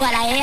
para él.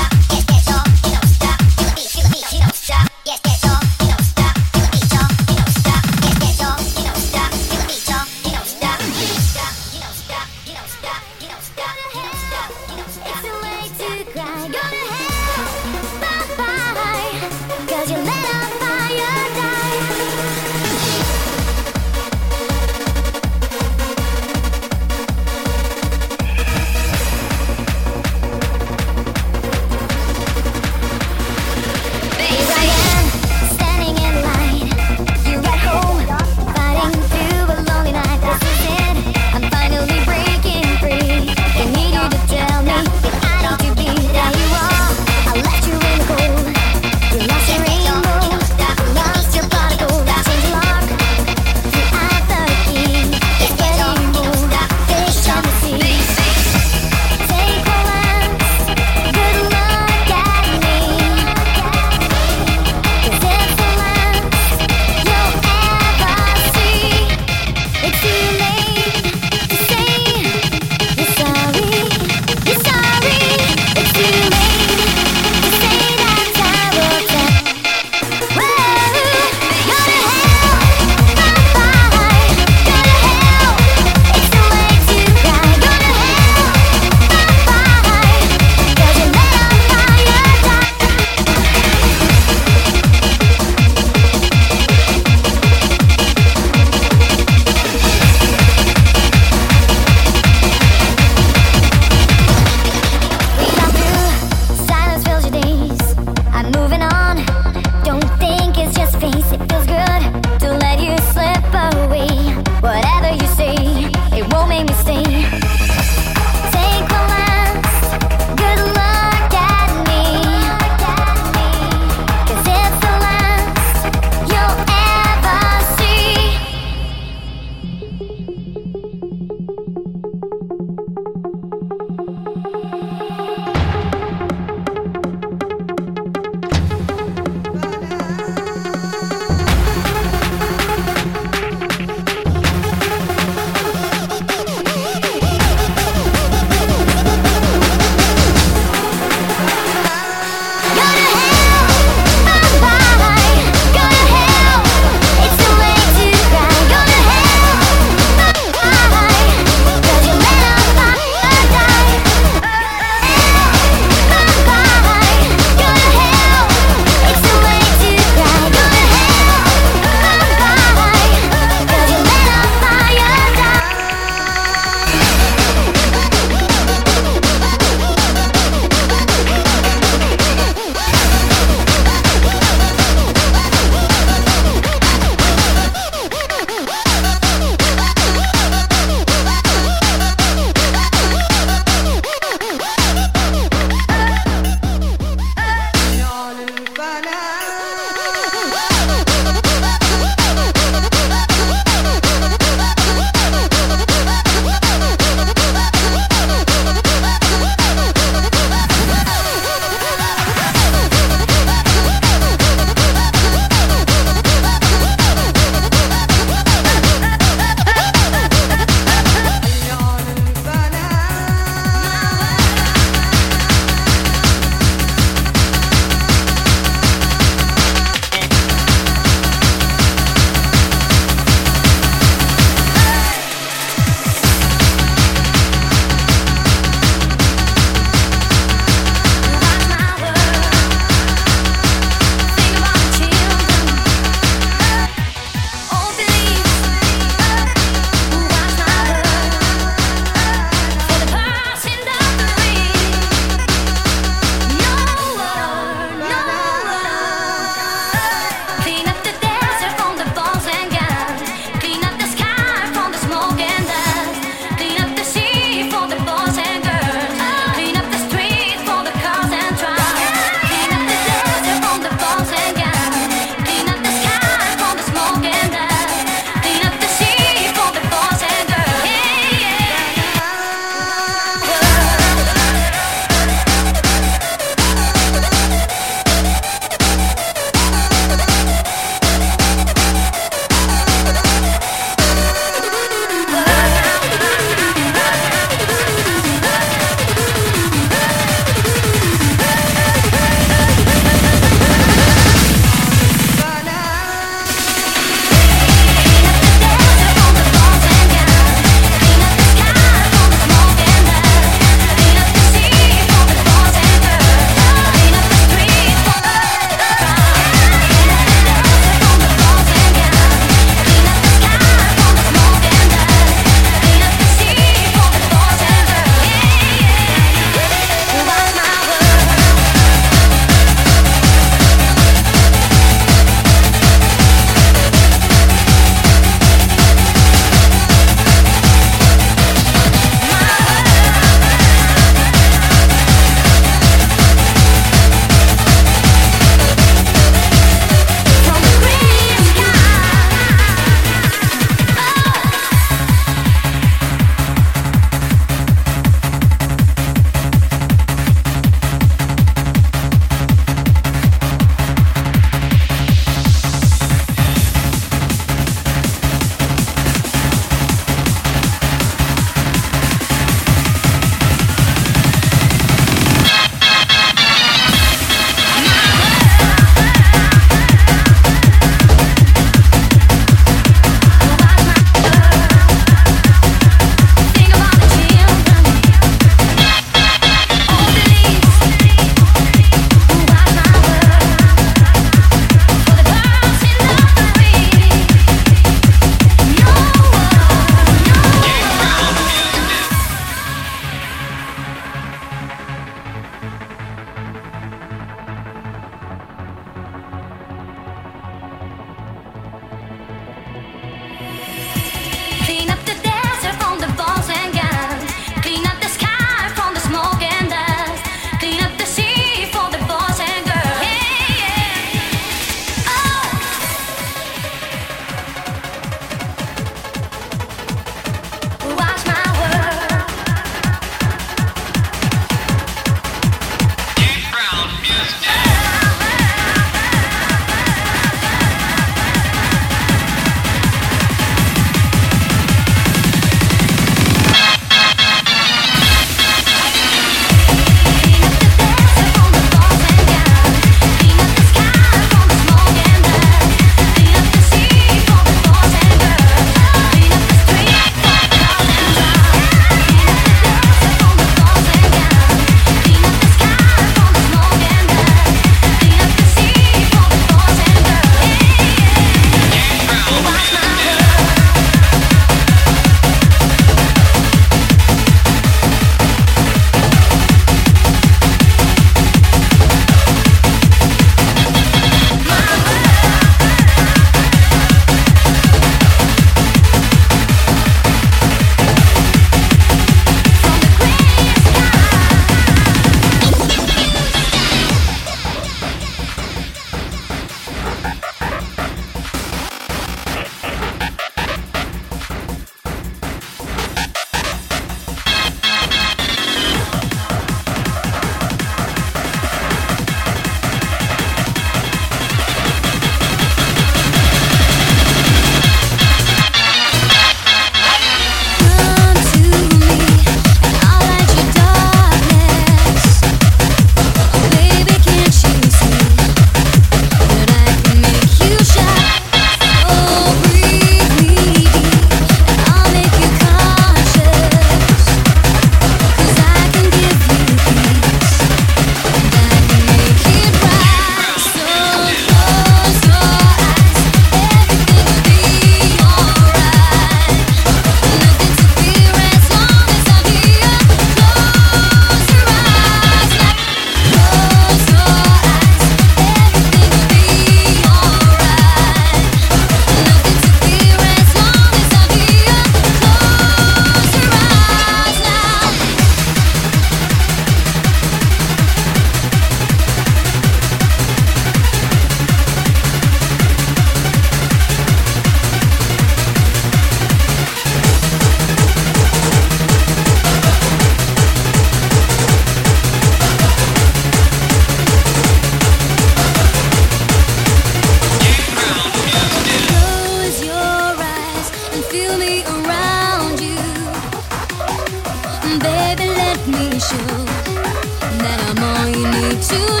to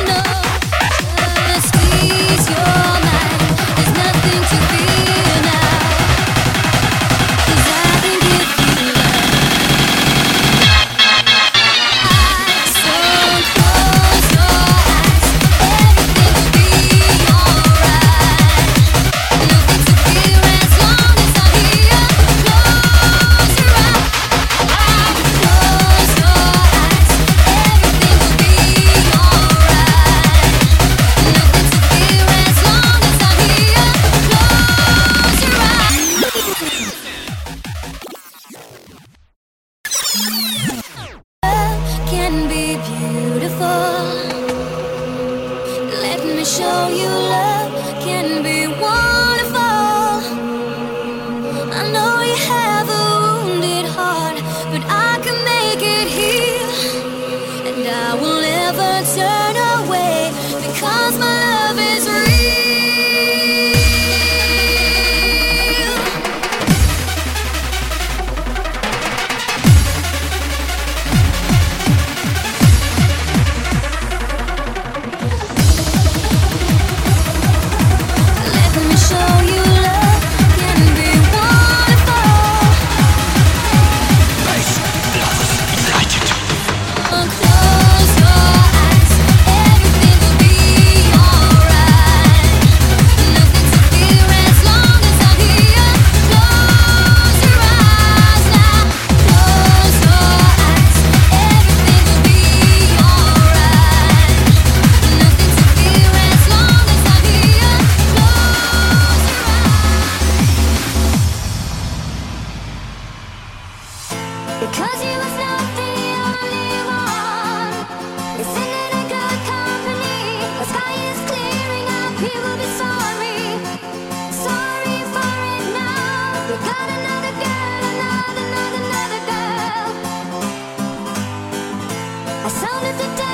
I sounded the